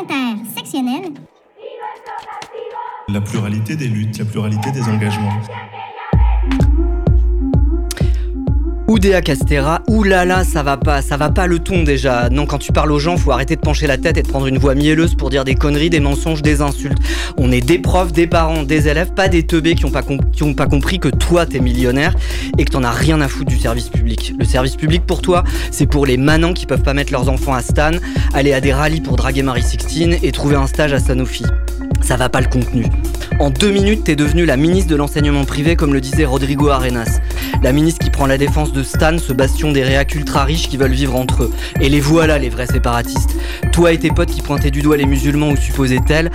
intersectionnelle. La pluralité des luttes, la pluralité des engagements. Oudéa Castera, oulala, ça va pas, ça va pas le ton déjà. Non, quand tu parles aux gens, faut arrêter de pencher la tête et de prendre une voix mielleuse pour dire des conneries, des mensonges, des insultes. On est des profs, des parents, des élèves, pas des teubés qui ont pas, qui ont pas compris que toi t'es millionnaire et que t'en as rien à foutre du service public. Le service public pour toi, c'est pour les manants qui peuvent pas mettre leurs enfants à Stan, aller à des rallyes pour draguer Marie Sixtine et trouver un stage à Sanofi. Ça va pas le contenu. En deux minutes, t'es devenue la ministre de l'enseignement privé, comme le disait Rodrigo Arenas. La ministre qui prend la défense de Stan, ce bastion des réacs ultra riches qui veulent vivre entre eux. Et les voilà, les vrais séparatistes. Toi et tes potes qui pointaient du doigt les musulmans ou supposés tels.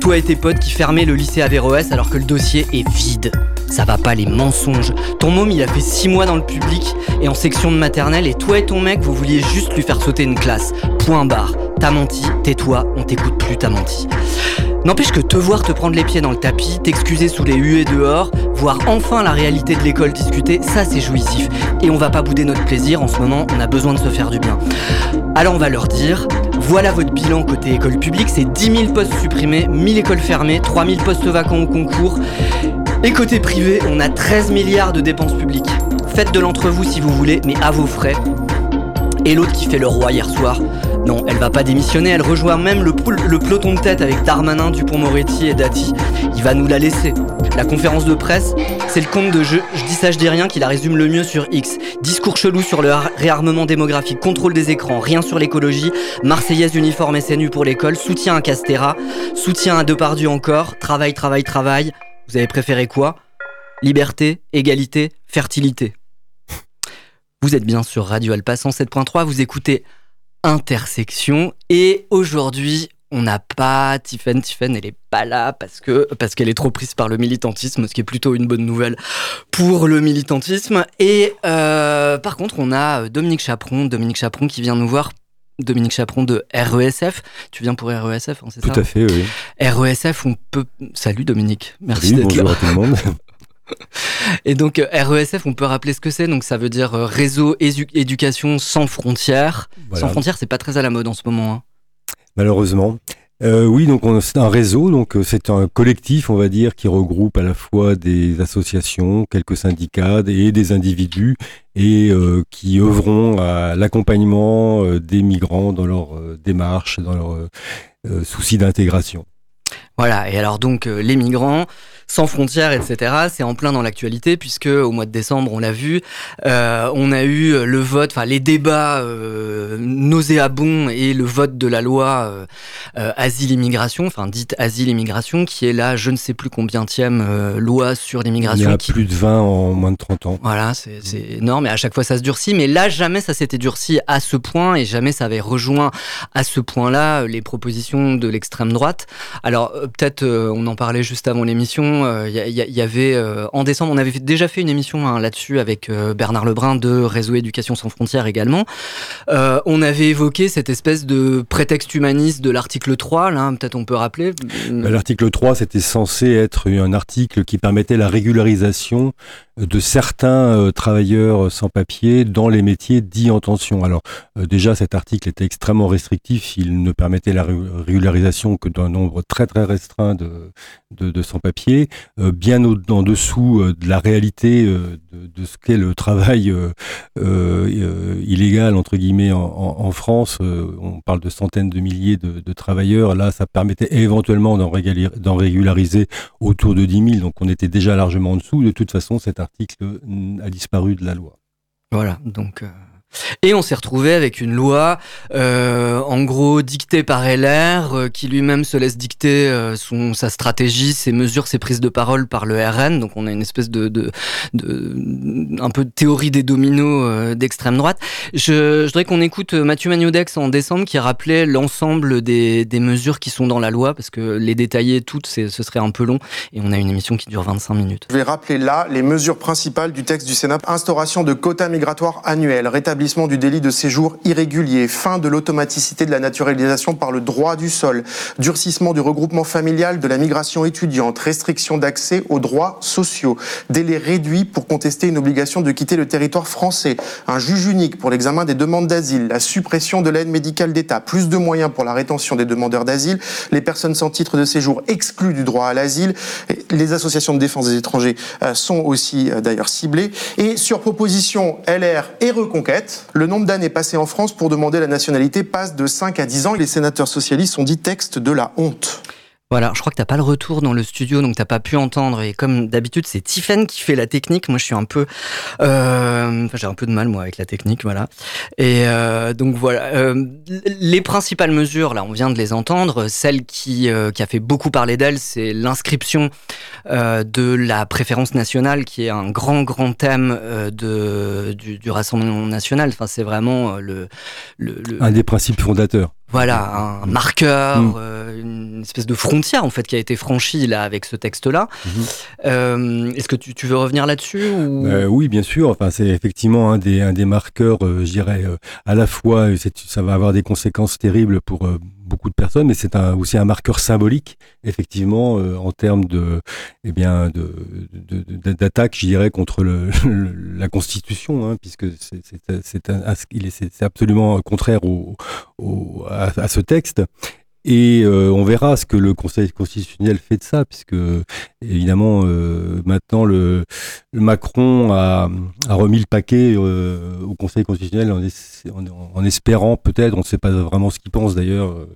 Toi et tes potes qui fermaient le lycée Averroès alors que le dossier est vide. Ça va pas les mensonges. Ton môme, il a fait six mois dans le public et en section de maternelle, et toi et ton mec, vous vouliez juste lui faire sauter une classe. Point barre. T'as menti, tais-toi, on t'écoute plus, t'as menti. N'empêche que te voir te prendre les pieds dans le tapis, t'excuser sous les huées dehors, voir enfin la réalité de l'école discuter, ça c'est jouissif. Et on va pas bouder notre plaisir, en ce moment on a besoin de se faire du bien. Alors on va leur dire, voilà votre bilan côté école publique, c'est 10 000 postes supprimés, 1000 écoles fermées, 3000 postes vacants au concours. Et côté privé, on a 13 milliards de dépenses publiques. Faites de l'entre-vous si vous voulez, mais à vos frais. Et l'autre qui fait le roi hier soir, non, elle va pas démissionner, elle rejoint même le, peloton de tête avec Darmanin, Dupont-Moretti et Dati. Il va nous la laisser. La conférence de presse, c'est le compte de jeu, je dis ça, je dis rien, qui la résume le mieux sur X. Discours chelou sur le réarmement démographique, contrôle des écrans, rien sur l'écologie, Marseillaise uniforme SNU pour l'école, soutien à Castera, soutien à Depardieu encore, travail, travail, travail. Vous avez préféré quoi? Liberté, égalité, fertilité. Vous êtes bien sur Radio Alpa 107.3, vous écoutez intersection. Et aujourd'hui, on n'a pas Tiffen. Tiffen, elle est pas là parce que parce qu'elle est trop prise par le militantisme, ce qui est plutôt une bonne nouvelle pour le militantisme. Et euh, par contre, on a Dominique Chaperon, Dominique Chaperon qui vient nous voir. Dominique Chaperon de RESF. Tu viens pour RESF, hein, c'est ça Tout à fait, oui. RESF, on peut. Salut Dominique, merci d'être là. Bonjour à tout le monde. Et donc euh, RESF, on peut rappeler ce que c'est. Donc ça veut dire euh, réseau éducation sans frontières. Sans frontières, c'est pas très à la mode en ce moment. Hein. Malheureusement. Euh, oui, donc c'est un réseau, donc c'est un collectif, on va dire, qui regroupe à la fois des associations, quelques syndicats et des individus, et qui œuvront à l'accompagnement des migrants dans leur démarche, dans leur souci d'intégration. Voilà, et alors donc les migrants, sans frontières, etc. C'est en plein dans l'actualité puisque au mois de décembre, on l'a vu, euh, on a eu le vote, enfin les débats euh, nauséabonds et le vote de la loi euh, asile-immigration, enfin dite asile-immigration, qui est là, je ne sais plus combien euh, loi sur l'immigration. Il y a plus de 20 en moins de 30 ans. Voilà, c'est énorme et à chaque fois ça se durcit, mais là jamais ça s'était durci à ce point et jamais ça avait rejoint à ce point-là les propositions de l'extrême droite. Alors peut-être on en parlait juste avant l'émission il euh, y, avait euh, en décembre, on avait déjà fait une émission hein, là-dessus avec euh, Bernard Lebrun de Réseau Éducation sans frontières également. on avait évoqué cette espèce de prétexte humaniste de l'article 3, là, peut-être on peut rappeler. Bah, l'article 3, c'était censé être un article qui permettait la régularisation de certains travailleurs sans papier dans les métiers dits en tension. Alors déjà, cet article était extrêmement restrictif, il ne permettait la régularisation que d'un nombre très très restreint de, de, sans-papiers. Euh, bien en dessous euh, de la réalité euh, de, ce qu'est le travail illégal entre guillemets en, France. on parle de centaines de milliers de, travailleurs. Là, ça permettait éventuellement d'en régulariser autour de 10 000. Donc, on était déjà largement en dessous. De toute façon, cet article a disparu de la loi. Voilà. Donc. Et on s'est retrouvé avec une loi, euh, en gros, dictée par LR, euh, qui lui-même se laisse dicter euh, son, sa stratégie, ses mesures, ses prises de parole par le RN. Donc on a une espèce de, de, de un peu de théorie des dominos d'extrême droite. Je, je voudrais qu'on écoute Mathieu Magnodex en décembre qui rappelait l'ensemble des, des mesures qui sont dans la loi, parce que les détailler toutes, ce serait un peu long. Et on a une émission qui dure 25 minutes. Je vais rappeler là les mesures principales du texte du Sénat. Instauration de quotas migratoires annuels, rétablissement rétablissement du délit de séjour irrégulier, fin de l'automaticité de la naturalisation par le droit du sol, durcissement du regroupement familial, de la migration étudiante, restriction d'accès aux droits sociaux, délai réduit pour contester une obligation de quitter le territoire français, un juge unique pour l'examen des demandes d'asile, la suppression de l'aide médicale d'État, plus de moyens pour la rétention des demandeurs d'asile, les personnes sans titre de séjour exclues du droit à l'asile, les associations de défense des étrangers euh, sont aussi euh, d'ailleurs ciblées, et sur proposition LR et Reconquête, le nombre d'années passées en France pour demander la nationalité passe de 5 à 10 ans. Les sénateurs socialistes ont dit texte de la honte. Voilà, je crois que t'as pas le retour dans le studio, donc t'as pas pu entendre. Et comme d'habitude, c'est Tiffen qui fait la technique. Moi, je suis un peu, euh, j'ai un peu de mal moi avec la technique, voilà. Et euh, donc voilà, euh, les principales mesures, là, on vient de les entendre. Celle qui a fait beaucoup parler d'elle, c'est l'inscription de la préférence nationale, qui est un grand grand thème de du, Rassemblement national. Enfin, c'est vraiment le, le, Un des principes fondateurs. Voilà, un marqueur, Mm. euh, une espèce de frontière en fait qui a été franchie là avec ce texte-là. Mhm. Euh, Est-ce que tu, tu veux revenir là-dessus ou... Euh, oui, bien sûr. Enfin, c'est effectivement un des, un des marqueurs, je dirais, à la fois, ça va avoir des conséquences terribles pour beaucoup de personnes, mais c'est aussi un marqueur symbolique, effectivement, euh, en termes de, eh bien, de, d'attaque, je dirais, contre le, la Constitution, hein, puisque c'est, c'est, absolument contraire à ce texte. Et euh, on verra ce que le Conseil constitutionnel fait de ça, puisque évidemment euh, maintenant le, Macron a, remis le paquet euh, au Conseil constitutionnel en, es- en- en espérant peut-être, on ne sait pas vraiment ce qu'il pense d'ailleurs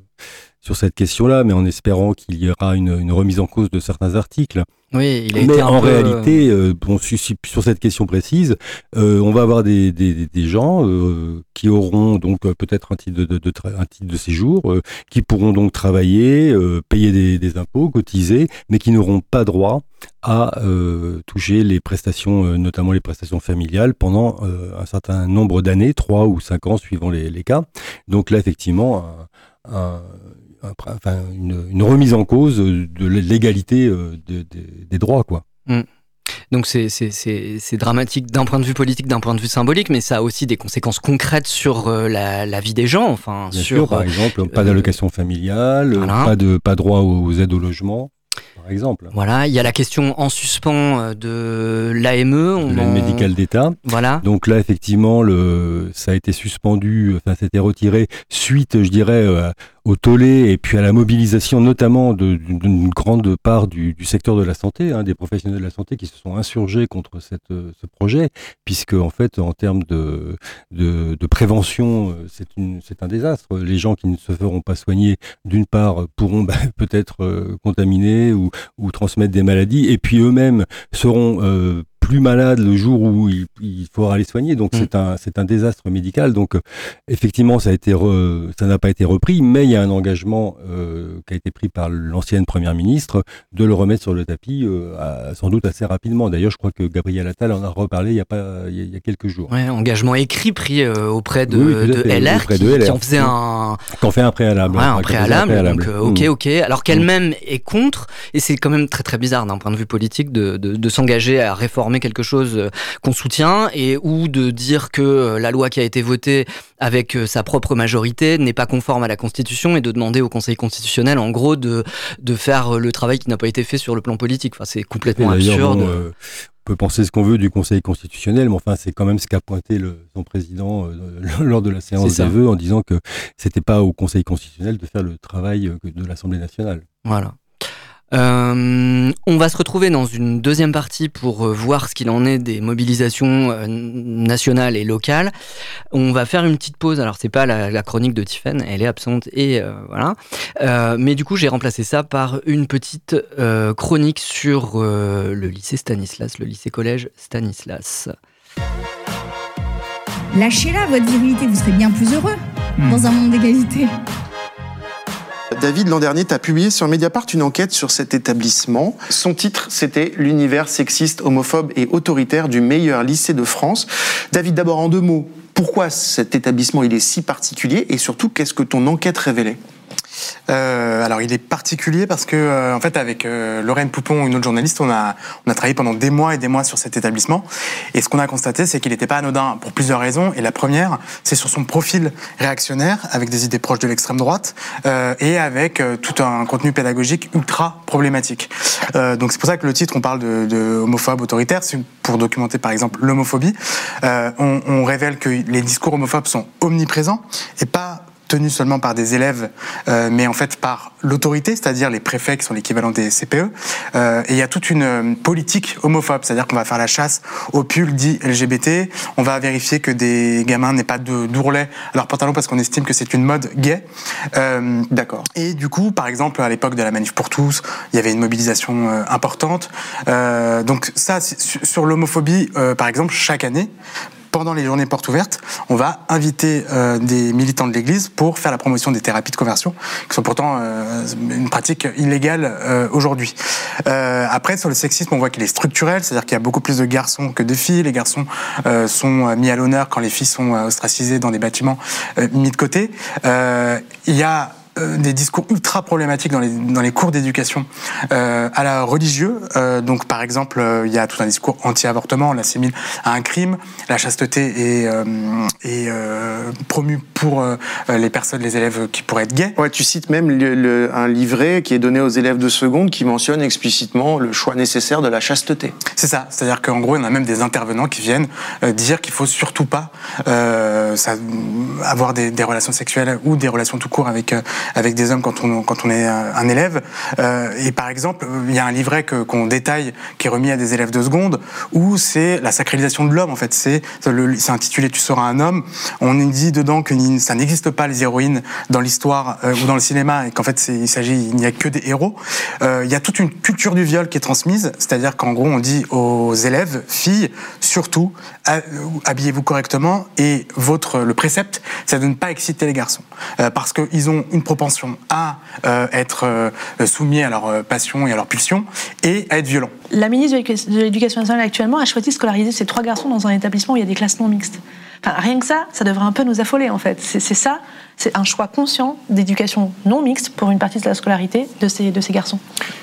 sur cette question-là, mais en espérant qu'il y aura une, une remise en cause de certains articles. Oui, il a Mais été en peu, réalité, euh, bon, sur, sur cette question précise, euh, on va avoir des, des, des gens euh, qui auront donc euh, peut-être un titre de, de, de tra- un titre de séjour, euh, qui pourront donc travailler, euh, payer des, des impôts, cotiser, mais qui n'auront pas droit à euh, toucher les prestations, euh, notamment les prestations familiales, pendant euh, un certain nombre d'années, trois ou cinq ans suivant les, les cas. Donc là, effectivement, un- un- un- enfin, une, une remise en cause de l'égalité euh, de- de- des droits, quoi. Donc c'est c'est- c'est c'est dramatique d'un point de vue politique, d'un point de vue symbolique, mais ça a aussi des conséquences concrètes sur euh, la, la vie des gens. Enfin, Bien sur sûr, par euh, exemple, pas d'allocation familiale, voilà. pas de pas droit aux aides au logement, par exemple. voilà, il y a la question en suspens euh, de l'AME. on L'aide en- médicale d'État. Voilà. Donc là, effectivement, le, ça a été suspendu, enfin, c'était retiré suite, je dirais, euh, au tollé et puis à la mobilisation, notamment d'une grande part du, du secteur de la santé, hein, des professionnels de la santé qui se sont insurgés contre cette, ce projet, puisque en fait, en termes de, de, de prévention, euh, c'est un désastre. Les gens qui ne se feront pas soigner, d'une part, pourront bah, peut-être euh, contaminer ou, ou transmettre des maladies, et puis eux-mêmes seront euh, plus malades le jour où il, il faudra les soigner. Donc Mm. c'est un c'est un désastre médical. Donc euh, effectivement ça a été re- ça n'a pas été repris, mais il y a un engagement euh, qui a été pris par l'ancienne première ministre de le remettre sur le tapis, euh, à- sans doute assez rapidement. D'ailleurs je crois que Gabriel Attal en a reparlé il y a pas il y a, il y a quelques jours. Ouais, engagement écrit pris euh, auprès de, Oui, tout à de fait, LR, auprès qui, de LR. qui en faisait un, Qu'on fait un préalable. Ouais, un préalable, donc euh, ok, Mm. ok. Alors qu'elle-même est contre, et c'est quand même très très bizarre d'un point de vue politique de, de, de s'engager à réformer quelque chose euh, qu'on soutient et ou de dire que euh, la loi qui a été votée avec sa propre majorité n'est pas conforme à la Constitution et de demander au Conseil constitutionnel en gros de, de faire le travail qui n'a pas été fait sur le plan politique. Enfin, c'est complètement absurde. euh, peut penser ce qu'on veut du Conseil constitutionnel, mais enfin, c'est quand même ce qu'a pointé le, son président euh, lors de la séance des vœux en disant que c'était pas au Conseil constitutionnel de faire le travail euh, de l'Assemblée nationale. Voilà. Euh, on va se retrouver dans une deuxième partie pour euh, voir ce qu'il en est des mobilisations euh, nationales et locales. On va faire une petite pause. Alors c'est pas la, la chronique de Tiffen, elle est absente et euh, voilà. Euh, mais du coup j'ai remplacé ça par une petite euh, chronique sur euh, le lycée Stanislas, le lycée collège Stanislas. Lâchez-la, votre virilité, vous serez bien plus heureux dans un monde d'égalité. David, l'an dernier, tu as publié sur Mediapart une enquête sur cet établissement. Son titre, c'était L'univers sexiste, homophobe et autoritaire du meilleur lycée de France. David, d'abord en deux mots, pourquoi cet établissement il est si particulier? Et surtout qu'est-ce que ton enquête révélait? Euh, alors il est particulier parce que euh, en fait avec euh, Lorraine Poupon, une autre journaliste, on a travaillé pendant des mois et des mois sur cet établissement et ce qu'on a constaté c'est qu'il n'était pas anodin pour plusieurs raisons et la première c'est sur son profil réactionnaire avec des idées proches de l'extrême droite euh, et avec tout un contenu pédagogique ultra problématique. Donc c'est pour ça que le titre on parle de, de homophobe autoritaire, c'est pour documenter par exemple l'homophobie. On révèle que les discours homophobes sont omniprésents et pas tenus seulement par des élèves, euh, mais en fait par l'autorité, c'est-à-dire les préfets qui sont l'équivalent des CPE. Euh, et il y a toute une euh, politique homophobe, c'est-à-dire qu'on va faire la chasse aux pulls dits LGBT, on va vérifier que des gamins n'aient pas d'ourlet à leur pantalon parce qu'on estime que c'est une mode gay. D'accord. et du coup, par exemple, à l'époque de la manif pour tous, il y avait une mobilisation importante. Donc ça, sur l'homophobie, par exemple, chaque année, pendant les journées portes ouvertes, on va inviter euh, des militants de l'Église pour faire la promotion des thérapies de conversion, qui sont pourtant euh, une pratique illégale euh, aujourd'hui. Après, sur le sexisme, on voit qu'il est structurel, c'est-à-dire qu'il y a beaucoup plus de garçons que de filles. Les garçons sont mis à l'honneur quand les filles sont ostracisées dans des bâtiments mis de côté. Il y a euh, des discours ultra problématiques dans les, dans les cours d'éducation euh, à la religieux. Euh, donc, par exemple, il y a tout un discours anti-avortement, on l'assimile à un crime. La chasteté est, est promue pour les personnes, les élèves qui pourraient être gays. Ouais, tu cites même le- le- un livret qui est donné aux élèves de seconde qui mentionne explicitement le choix nécessaire de la chasteté. C'est ça, c'est-à-dire qu'en gros, il y en a même des intervenants qui viennent dire qu'il faut surtout pas ça, avoir des, des relations sexuelles ou des relations tout court avec euh, avec des hommes quand on quand on est euh, un élève. Euh, et par exemple, il y a un livret qu'on détaille qui est remis à des élèves de seconde où c'est la sacralisation de l'homme. En fait, c'est intitulé "Tu seras un homme". On dit dedans que ça n'existe pas les héroïnes dans l'histoire euh, ou dans le cinéma et qu'en fait il s'agit il n'y a que des héros. Euh, Il y a toute une culture du viol qui est transmise, c'est-à-dire qu'en gros on dit aux élèves, filles, surtout ha- habillez-vous correctement et votre le précepte, c'est de ne pas exciter les garçons Euh, parce qu'ils ont une propension à euh, être euh, soumis à leurs euh, passions et à leurs pulsions et à être violents. La ministre de l'Éducation- nationale actuellement a choisi de scolariser ces trois garçons dans un établissement où il y a des classes non mixtes. Enfin, rien que ça, ça devrait un peu nous affoler en fait. C'est ça, c'est un choix conscient d'éducation non mixte pour une partie de la scolarité de ces, de ces garçons.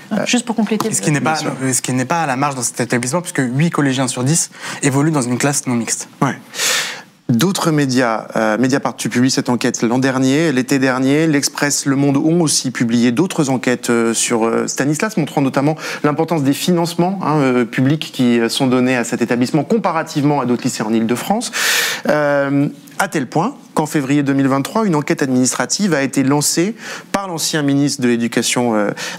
Voilà, Juste pour compléter. Ce qui n'est pas ce qui n'est pas à la marge dans cet établissement puisque 8 collégiens sur 10 évoluent dans une classe non mixte. Ouais. D'autres médias, euh, Mediapart, tu cette enquête l'an dernier, l'été dernier, l'Express, Le Monde ont aussi publié d'autres enquêtes euh, sur euh, Stanislas, montrant notamment l'importance des financements hein, publics qui sont donnés à cet établissement comparativement à d'autres lycées en Ile-de-France. À tel point qu'en février 2023, une enquête administrative a été lancée par l'ancien ministre de l'Éducation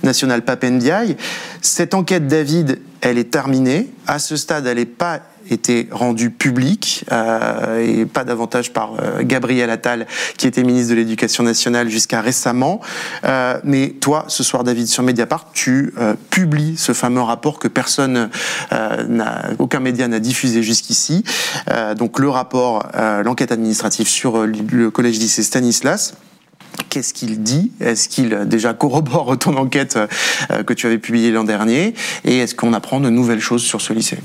nationale, Papendiaï. Cette enquête, David, elle est terminée. À ce stade, elle n'est pas été rendue publique euh, et pas davantage par euh, Gabriel Attal qui était ministre de l'Éducation nationale jusqu'à récemment. Euh, mais toi, ce soir, David, sur Mediapart, tu euh, publies ce fameux rapport que personne, euh, n'a, aucun média n'a diffusé jusqu'ici. Euh, donc le rapport, l'enquête administrative sur le collège lycée Stanislas. Qu'est-ce qu'il dit? Est-ce qu'il déjà corrobore ton enquête que tu avais publiée l'an dernier? Et est-ce qu'on apprend de nouvelles choses sur ce lycée?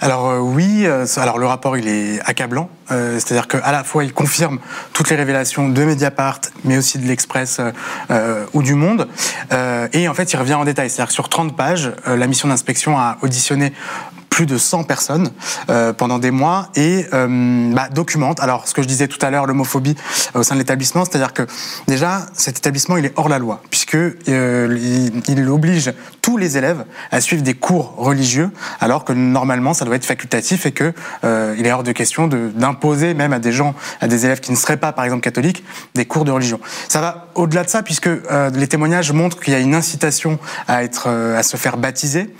Alors euh, oui, euh, le rapport il est accablant, euh, c'est-à-dire qu'à la fois il confirme toutes les révélations de Mediapart, mais aussi de l'Express ou du Monde, et en fait il revient en détail, c'est-à-dire sur 30 pages, la mission d'inspection a auditionné plus de 100 personnes pendant des mois et bah, documente. Alors, ce que je disais tout à l'heure, l'homophobie au sein de l'établissement, c'est-à-dire que déjà, cet établissement, est hors la loi, puisque il, il oblige tous les élèves à suivre des cours religieux, alors que normalement, ça doit être facultatif et que euh, il est hors de question de- d'imposer même à des gens, à des élèves qui ne seraient pas, par exemple, catholiques, des cours de religion. Ça va au-delà de ça, puisque euh, les témoignages montrent qu'il y a une incitation à être, euh, à se faire baptiser,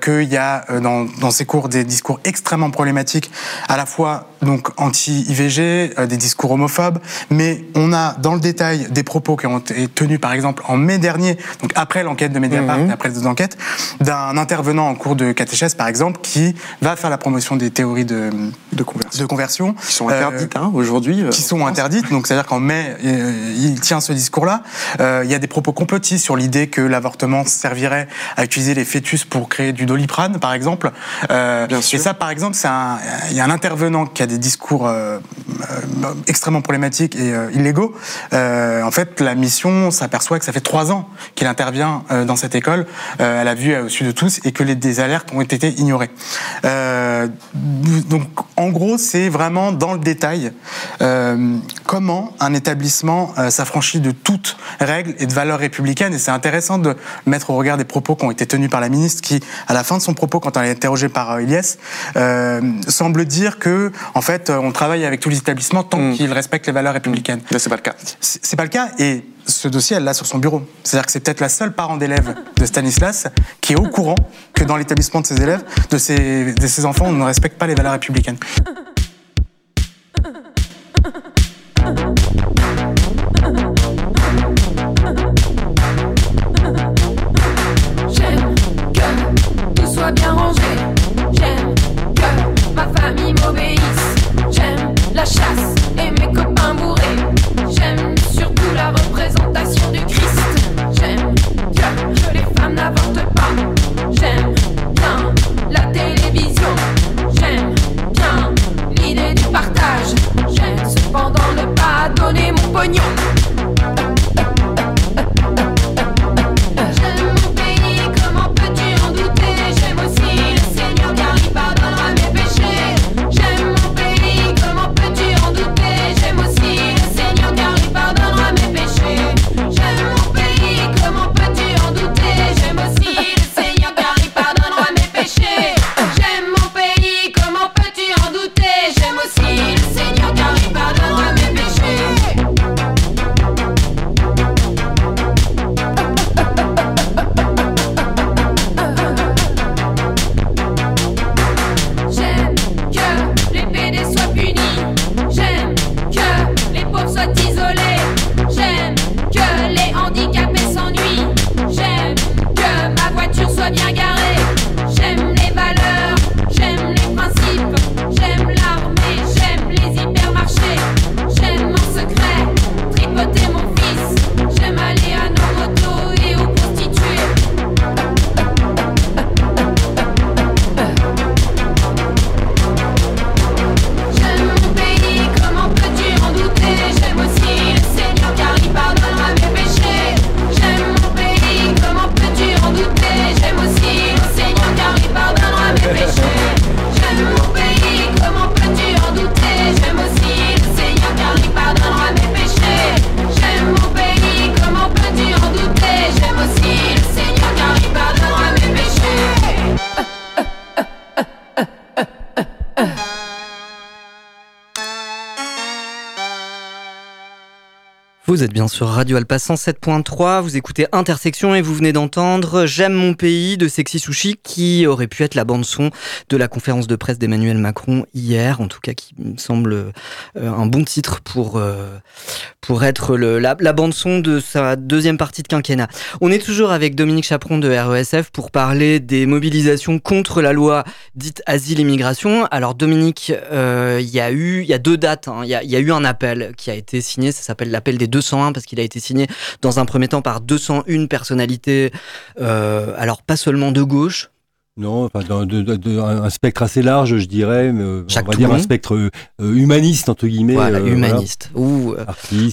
qu'il y a dans, dans ces cours des discours extrêmement problématiques, à la fois donc anti-IVG, des discours homophobes, mais on a dans le détail des propos qui ont été tenus par exemple en mai dernier, donc après l'enquête de Mediapart et après les deux enquêtes, d'un intervenant en cours de catéchèse par exemple qui va faire la promotion des théories de, de conversion. de conversion. Qui sont interdites hein, aujourd'hui. euh, qui sont interdites. Donc, c'est-à-dire qu'en mai, euh, il tient ce discours-là. Euh, il y a des propos complotistes sur l'idée que l'avortement servirait à utiliser les fœtus pour créer du doliprane, par exemple. Euh, Bien sûr. Et ça, par exemple, il y a un intervenant qui a des discours euh, euh, extrêmement problématiques et euh, illégaux. Euh, en fait, la mission s'aperçoit que ça fait trois ans qu'il intervient euh, dans cette école, euh, à la vue et au su de tous, et que les, des alertes ont été ignorées. Euh, donc, en gros, c'est vraiment dans le détail euh, comment un établissement euh, s'affranchit de toutes règles et de valeurs républicaines. Et c'est intéressant de mettre au regard des propos qui ont été tenus par la ministre, qui, à la fin de son propos, quand elle est interrogée par euh, Ilyes, euh, semble dire que, en fait, euh, on travaille avec tous les établissements tant Mm. qu'ils respectent les valeurs républicaines. Là, c'est pas le cas. C'est c'est pas le cas et ce dossier, elle l'a sur son bureau. C'est-à-dire que c'est peut-être la seule parent d'élève de Stanislas qui est au courant que dans l'établissement de ses élèves, de ses, enfants, on ne respecte pas les valeurs républicaines. Vous êtes bien sur Radio Alpa 107.3, vous écoutez Intersection et vous venez d'entendre J'aime mon pays de Sexy Sushi qui aurait pu être la bande son de la conférence de presse d'Emmanuel Macron hier, en tout cas qui me semble euh, un bon titre pour, euh, pour être le, la, bande son de sa deuxième partie de quinquennat. On est toujours avec Dominique Chaperon de RESF pour parler des mobilisations contre la loi dite asile-immigration. Alors Dominique, euh, il y a eu, il y a deux dates, hein. il y, a, y a eu un appel qui a été signé, ça s'appelle l'appel des 201 parce qu'il a été signé dans un premier temps par 201 personnalités, euh, alors pas seulement de gauche, Non, enfin, dans- de- de- de- un spectre assez large, je dirais, mais euh, Jacques on va dire un spectre euh, humaniste, entre guillemets. voilà, euh, humaniste. Ou euh,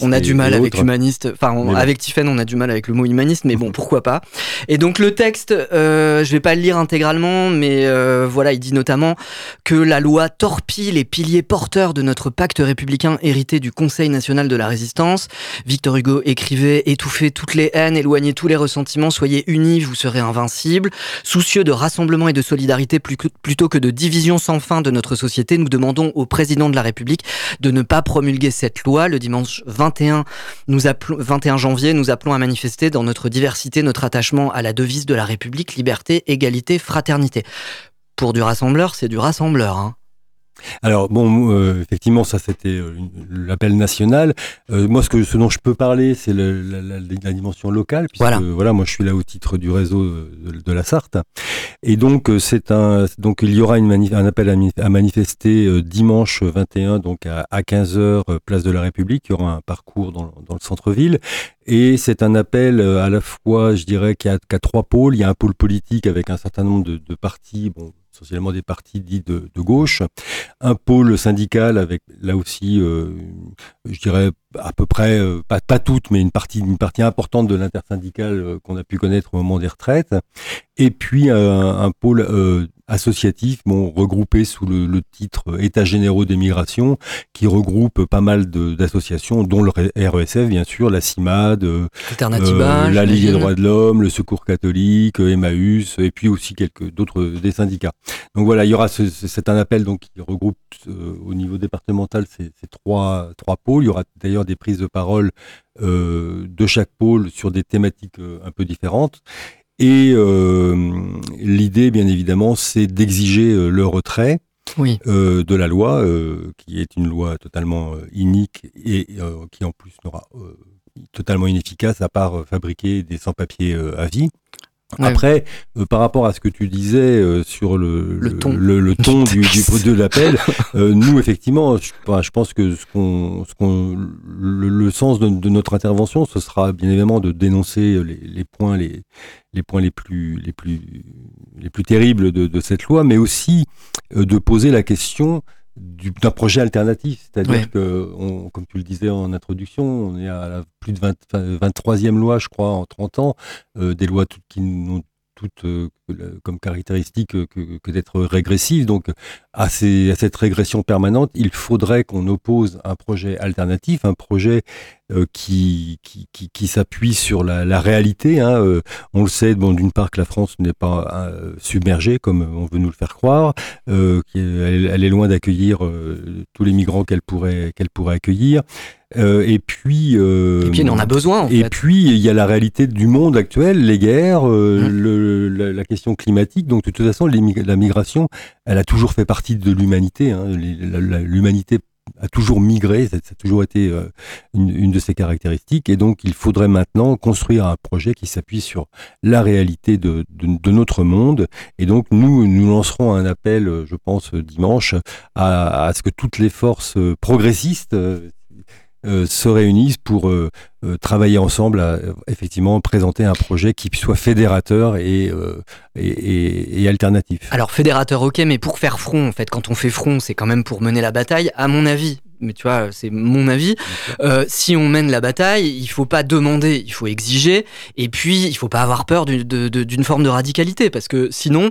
On a et- du mal avec autres. humaniste. Enfin, on- avec Tiffen, on a du mal avec le mot humaniste, mais bon, pourquoi pas. Et donc le texte, euh, je vais pas le lire intégralement, mais euh, voilà, il dit notamment que la loi torpille les piliers porteurs de notre pacte républicain hérité du Conseil national de la résistance. Victor Hugo écrivait étouffez toutes les haines, éloignez tous les ressentiments, soyez unis, vous serez invincibles. Soucieux de et de solidarité plutôt que de division sans fin de notre société, nous demandons au président de la République de ne pas promulguer cette loi. Le dimanche 21, nous appelons, 21 janvier, nous appelons à manifester dans notre diversité notre attachement à la devise de la République, liberté, égalité, fraternité. Pour du rassembleur, c'est du rassembleur. Hein. Alors bon, euh, effectivement, ça c'était euh, l'appel national. Euh, moi, ce que ce dont je peux parler, c'est la, la- la dimension locale, puisque Voilà. voilà. moi je suis là au titre du réseau de, de la Sarthe, et donc c'est un, donc il y aura une manif- un appel à, mani- à manifester euh, dimanche 21, donc à, à 15 h place de la République. Il y aura un parcours dans, dans le centre-ville, et c'est un appel à la fois, je dirais, qui a, trois pôles. Il y a un pôle politique avec un certain nombre de, de partis, bon, essentiellement des partis dits de, gauche, un pôle syndical avec là aussi, euh, je dirais à peu près, euh, pas, toutes, mais une partie, importante de l'intersyndicale euh, qu'on a pu connaître au moment des retraites, et puis un pôle euh, associatif, bon, regroupé sous le, le titre États généraux des migrations, qui regroupe pas mal d'associations, dont le RESF, bien sûr, la CIMAD, euh, Alternativa, euh, la Ligue des droits de l'homme, le Secours catholique, euh, Emmaüs, et puis aussi quelques d'autres des syndicats. Donc voilà, il y aura ce- ce- c'est un appel donc qui regroupe euh, au niveau départemental ces, ces trois trois pôles. Il y aura d'ailleurs des prises de parole euh, de chaque pôle sur des thématiques un peu différentes. Et euh, l'idée, bien évidemment, c'est d'exiger euh, le retrait Oui. euh, de la loi, euh, qui est une loi totalement euh, inique et qui en plus n'aura totalement inefficace à part fabriquer des sans-papiers à vie. Après, euh, par rapport à ce que tu disais euh, sur le, Le ton. le, le ton du, du, de l'appel, euh, nous effectivement, je, pense que ce qu'on, le, le sens de, de notre intervention, ce sera bien évidemment de dénoncer les, les points les, les points les plus les plus les plus terribles de, de cette loi, mais aussi euh, de poser la question d'un projet alternatif. C'est-à-dire Ouais. que, on, comme tu le disais en introduction, on est à la plus de 20, enfin, 23e loi, je crois, en 30 ans, euh, des lois toutes qui n'ont euh, comme caractéristique euh, que, d'être régressives. Donc, à, cette régression permanente, il faudrait qu'on oppose un projet alternatif, un projet euh, qui, s'appuie sur la, réalité. hein. On le sait, d'une part que la France n'est pas submergée comme on veut nous le faire croire, elle est loin d'accueillir tous les migrants qu'elle pourrait accueillir. Euh, et puis, euh, Et puis, on en a besoin, en et fait. puis, il y a la réalité du monde actuel, les guerres, euh, Mmh. le- la, la question climatique. Donc, de toute façon, la migration, elle a toujours fait partie de l'humanité. hein. L'humanité a toujours migré, ça, ça a toujours été euh, une, une de ses caractéristiques. Et donc, il faudrait maintenant construire un projet qui s'appuie sur la réalité de, de- de notre monde. Et donc, nous, nous lancerons un appel, euh, je pense, dimanche, à, à ce que toutes les forces progressistes euh, se réunissent pour euh, euh, travailler ensemble à effectivement présenter un projet qui soit fédérateur et, et, et- et alternatif. Alors fédérateur, ok, mais pour faire front, en fait, quand on fait front, c'est quand même pour mener la bataille, à mon avis. Mais tu vois, c'est mon avis. Si on mène la bataille, il faut pas demander, il faut exiger. Et puis, il faut pas avoir peur d'une forme de radicalité, parce que sinon,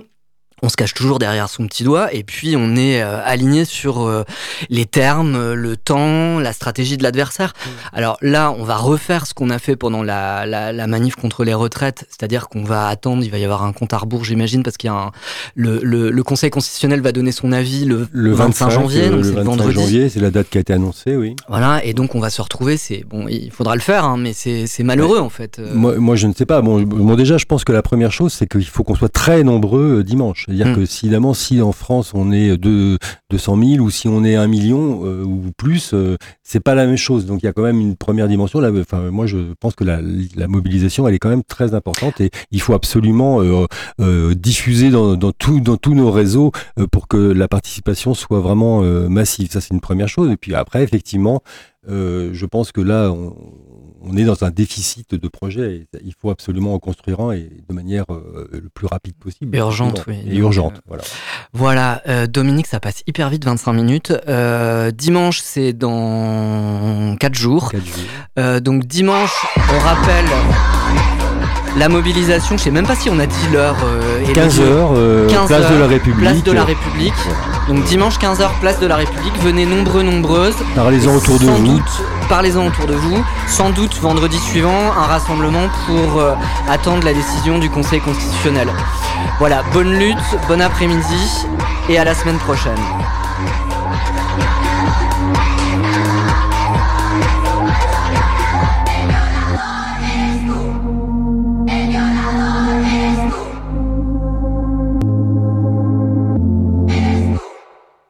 on se cache toujours derrière son petit doigt. Et puis, on est euh, aligné sur euh, les termes, euh, le temps, la stratégie de l'adversaire. Alors là, on va refaire ce qu'on a fait pendant la, la, la manif contre les retraites, c'est-à-dire qu'on va attendre. Il va y avoir un compte à rebours, j'imagine, parce qu'il y a un, le, le, le Conseil constitutionnel va donner son avis le, Le 25 janvier, euh, donc le c'est le 25 vendredi. janvier, c'est la date qui a été annoncée, oui. Voilà, et donc on va se retrouver. C'est bon, il faudra le faire, hein, mais c'est malheureux en fait. Moi, moi, je ne sais pas. Bon, bon, déjà, je pense que la première chose, c'est qu'il faut qu'on soit très nombreux dimanche. C'est-à-dire Mm. que si, évidemment, si en France on est deux, 200 000 ou si on est un million euh, ou plus, euh, c'est pas la même chose. Donc il y a quand même une première dimension. Là, enfin, moi, je pense que la, la mobilisation, elle est quand même très importante et il faut absolument euh, diffuser dans, dans, tout, dans tous nos réseaux pour que la participation soit vraiment massive. Ça, c'est une première chose. Et puis après, effectivement, je pense que là, on, on est dans un déficit de projets. Et il faut absolument en construire un et de manière euh, le plus rapide possible. Urgente, oui. Et urgente, euh, voilà. Voilà, euh, Dominique, ça passe hyper vite, 25 minutes. Dimanche, c'est dans 4 jours. Quatre jours. Donc dimanche, on rappelle la mobilisation. Je sais même pas si on a dit l'heure. euh, et 15 le lieu. heures, 15 place de la République. Place de la République. Donc dimanche 15h, place de la République. Venez nombreux, nombreuses. Parlez-en autour de Sans vous. doute, parlez-en autour de vous. Sans doute vendredi suivant, un rassemblement pour euh, attendre la décision du Conseil constitutionnel. Voilà, bonne lutte, bon après-midi et à la semaine prochaine.